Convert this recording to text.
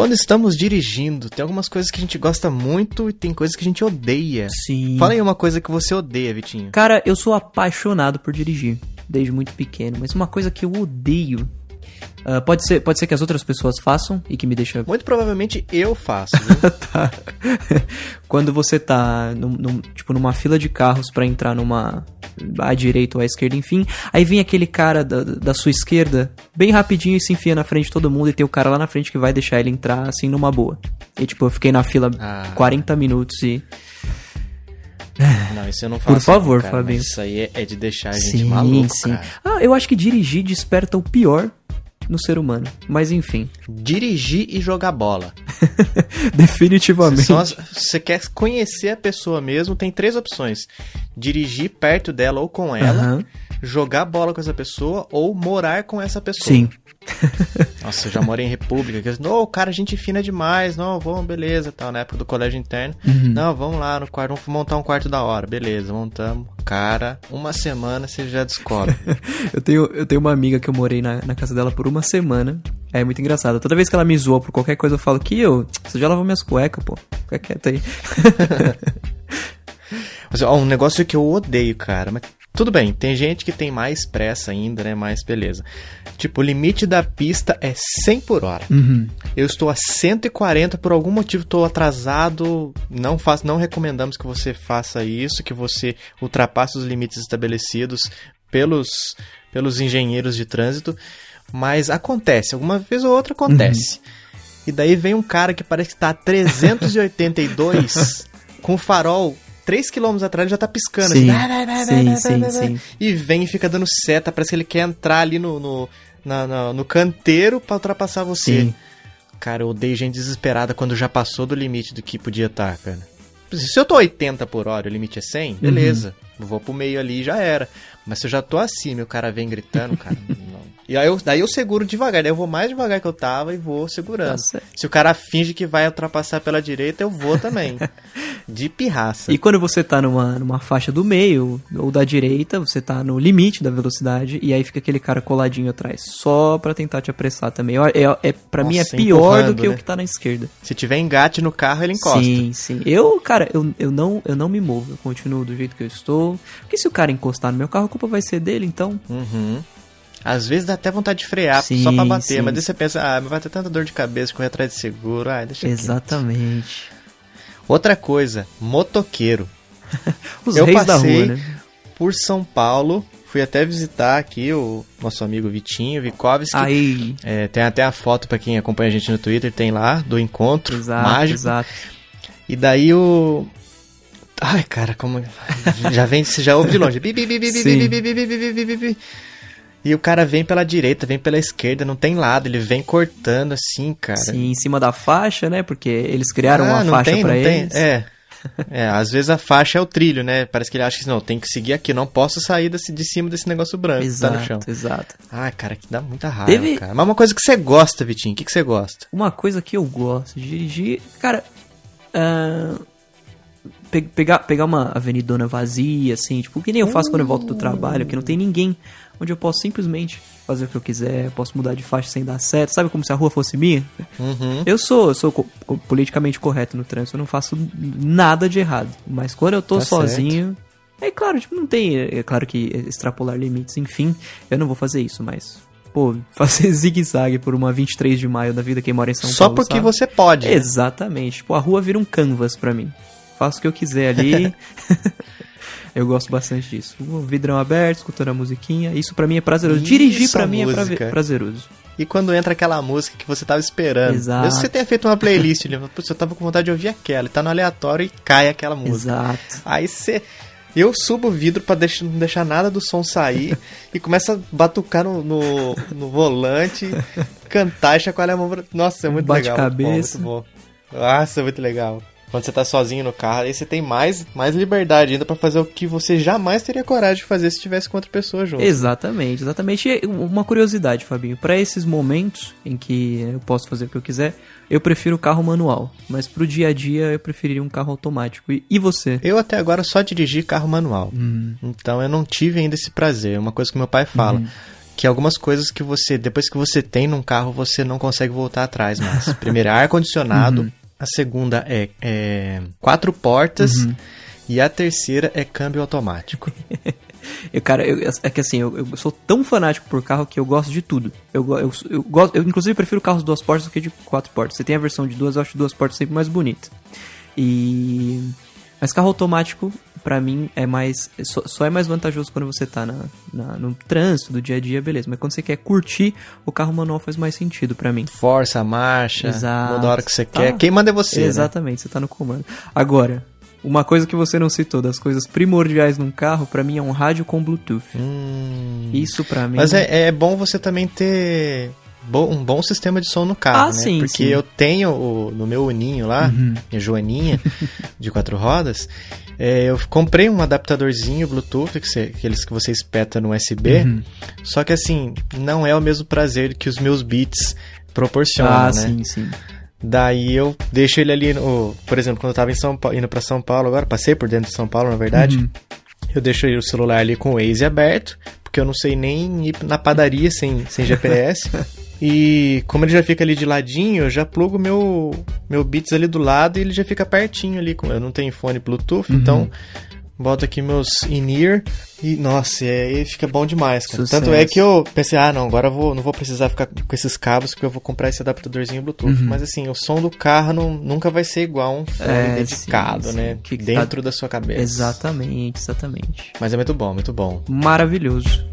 Quando estamos dirigindo, tem algumas coisas que a gente gosta muito e tem coisas que a gente odeia. Sim. Fala aí uma coisa que você odeia, Vitinho. Cara, eu sou apaixonado por dirigir, desde muito pequeno, mas uma coisa que eu odeio. ah, pode, ser, pode ser que as outras pessoas façam e que me deixa. Muito provavelmente eu faço. tá. Quando você tá num, num- tipo numa fila de carros pra entrar numa à direita ou à esquerda, enfim, aí vem aquele cara da, da sua esquerda bem rapidinho e se enfia na frente de todo mundo e tem o cara lá na frente que vai deixar ele entrar assim numa boa. E tipo, eu fiquei na fila Ah. 40 minutos e Não, isso eu não faço. Por favor, não, cara, Fabinho. Isso aí é, é de deixar a gente sim, maluco, sim. cara. Ah, eu acho que dirigir desperta o pior no ser humano. Mas enfim, Dirigir e jogar bola. definitivamente. As- você quer conhecer a pessoa mesmo, tem três opções. Dirigir perto dela ou com ela, Aham. jogar bola com essa pessoa ou morar com essa pessoa. Sim. Nossa, eu já morei em república. Que, não, cara, gente fina demais. Não, vamos, beleza, tal. Na época do colégio interno. Uhum. Não, vamos lá no quarto, vamos montar um quarto da hora. Beleza, montamos. Cara, uma semana você já descobre. Eu tenho, eu tenho uma amiga que eu morei na, na casa dela por uma semana. É muito engraçado. Toda vez que ela me zoa por qualquer coisa, eu falo que eu. Você já lavou minhas cuecas, pô. Fica quieto aí. Mas, ó, um negócio que eu odeio, cara. Mas tudo bem, tem gente que tem mais pressa ainda, né? Mais beleza. Tipo, o limite da pista é 100 por hora. Uhum. Eu estou a 140 por algum motivo, estou atrasado. Não faz, não recomendamos que você faça isso, que você ultrapasse os limites estabelecidos pelos, pelos engenheiros de trânsito. Mas acontece, alguma vez ou outra acontece. E daí vem um cara que parece que está a 382 com o farol 3 km atrás ele já tá piscando. Sim, assim, vai, vai, vai, sim, vai, sim, vai, vai, vai. sim. E vem e fica dando seta, parece que ele quer entrar ali no, no, na- na- no canteiro pra ultrapassar você. Sim. Cara, eu odeio gente desesperada quando já passou do limite do que podia estar, cara. Se eu tô 80 por hora e o limite é 100, beleza. Vou pro meio ali e já era. Mas se eu já tô acima e o cara vem gritando, cara, não. E aí eu, daí eu seguro devagar, daí eu vou mais devagar que eu tava e vou segurando. Tá certo. Se o cara finge que vai ultrapassar pela direita, eu vou também. De pirraça. E quando você tá numa, numa faixa do meio ou da direita, você tá no limite da velocidade e aí fica aquele cara coladinho atrás, só pra tentar te apressar também. Eu- É, é, pra mim é pior do que o né? que tá na esquerda. Se tiver engate no carro, ele encosta. Sim, sim. Eu, cara, eu, eu, não, eu não me movo, eu continuo do jeito que eu estou. Porque se o cara encostar no meu carro, a culpa vai ser dele, então. Uhum. Às vezes dá até vontade de frear Sim, só pra bater, sim. mas daí você pensa, ah, vai ter tanta dor de cabeça correr atrás de seguro, ah, deixa. Exatamente. Outra coisa, motoqueiro. Os Eu reis da passei- rua, né? Por São Paulo, fui até visitar aqui o nosso amigo Vitinho Vikovski. Aí, É, tem até a foto pra quem acompanha a gente no Twitter, tem lá, do encontro exato, mágico. exato. E daí o. Ai, cara, como. Já vem, você já ouve de longe. E o cara vem pela direita, vem pela esquerda, não tem lado, ele vem cortando assim, cara. Sim, em cima da faixa, né? Porque eles criaram Ah, uma faixa pra não tem. eles. É. É, às vezes a faixa é o trilho, né? Parece que ele acha que não, tem que seguir aqui, não posso sair desse, de cima desse negócio branco que tá no chão. Exato, exato. Ai, cara, que dá muita raiva, Teve- cara. Mas uma coisa que você gosta, Vitinho, o que, que você gosta? Uma coisa que eu gosto de dirigir, cara, ah, pe- pegar, pegar uma avenidona vazia, assim, tipo, que nem eu faço quando eu volto do trabalho, que não tem ninguém, onde eu posso simplesmente fazer o que eu quiser, posso mudar de faixa sem dar certo, sabe como se a rua fosse minha? Uhum. Eu sou, eu sou co- co- politicamente correto no trânsito, eu não faço nada de errado, mas quando eu tô Tá sozinho, é claro, tipo, não tem, é claro que extrapolar limites, enfim, eu não vou fazer isso, mas... Pô, fazer zigue-zague por uma 23 de maio da vida quem mora em São Só Paulo. porque sabe? você pode. né? Exatamente. Tipo, a rua vira um canvas pra mim. Faço o que eu quiser ali. eu gosto bastante disso. O vidrão aberto, escutando a musiquinha. Isso pra mim é prazeroso. Dirigir pra a mim é música. prazeroso. E quando entra aquela música que você tava esperando. Exato. Mesmo que você tenha feito uma playlist, ele fala, putz, eu tava com vontade de ouvir aquela, e tá no aleatório e cai aquela música. Exato. Aí você. Eu subo o vidro pra deixar, não deixar nada do som sair e começa a batucar no, no, no volante, cantar e chacoalhar a mão. pra- Nossa, é muito Bate legal. cabeça. Muito bom, muito bom. Nossa, é muito legal. Quando você tá sozinho no carro, aí você tem mais, mais liberdade ainda pra fazer o que você jamais teria coragem de fazer se estivesse com outra pessoa junto. Exatamente, exatamente. E uma curiosidade, Fabinho. Pra esses momentos em que eu posso fazer o que eu quiser, eu prefiro o carro manual. Mas pro dia a dia, eu preferiria um carro automático. E, e você? Eu até agora só dirigi carro manual. Hum. Então eu não tive ainda esse prazer. É uma coisa que meu pai fala. Uhum. que algumas coisas que você, depois que você tem num carro, você não consegue voltar atrás mais. Primeiro, é ar-condicionado. Uhum. A segunda é, é quatro portas. Uhum. E a terceira é câmbio automático. Eu, cara, eu, é que assim, eu, eu, sou tão fanático por carro que eu gosto de tudo. Eu, eu, eu, gosto, eu inclusive prefiro carros duas portas do que de quatro portas. Você tem a versão de duas, eu acho duas portas sempre mais bonita. E. Mas carro automático, para mim, é mais. Só, só, é mais vantajoso quando você tá na, na, no trânsito do dia a dia, beleza. Mas quando você quer curtir, o carro manual faz mais sentido para mim. Força a marcha, Exato. muda a hora que você tá. quer. Quem manda é você. Né? Exatamente, né? você tá no comando. Agora, uma coisa que você não citou, das coisas primordiais num carro, para mim é um rádio com Bluetooth. Hum. Isso para mim. Mas é, é bom você também ter um bom sistema de som no carro, ah, né? Sim, Porque sim. eu tenho o, no meu uninho lá, uhum. minha joaninha de quatro rodas, é, eu comprei um adaptadorzinho Bluetooth, que você, aqueles que você espeta no USB, uhum. só que assim, não é o mesmo prazer que os meus beats proporcionam, ah, né? sim, sim. Daí eu deixo ele ali, no, por exemplo, quando eu tava em São Paulo, indo para São Paulo agora, passei por dentro de São Paulo, na verdade. Uhum. Eu deixo o celular ali com o Waze aberto, porque eu não sei nem ir na padaria sem, sem GPS. e como ele já fica ali de ladinho, eu já plugo meu meu Beats ali do lado e ele já fica pertinho ali. Eu não tenho fone Bluetooth, uhum. então boto aqui meus in-ear e, nossa, é, fica bom demais, cara. Sucesso. Tanto é que eu pensei, ah, não, agora eu vou, não vou precisar ficar com esses cabos porque eu vou comprar esse adaptadorzinho Bluetooth. Uhum. Mas assim, o som do carro não, nunca vai ser igual a um fone é, dedicado, sim, né? Que Dentro tá... da sua cabeça. Exatamente, exatamente. Mas é muito bom, muito bom. Maravilhoso.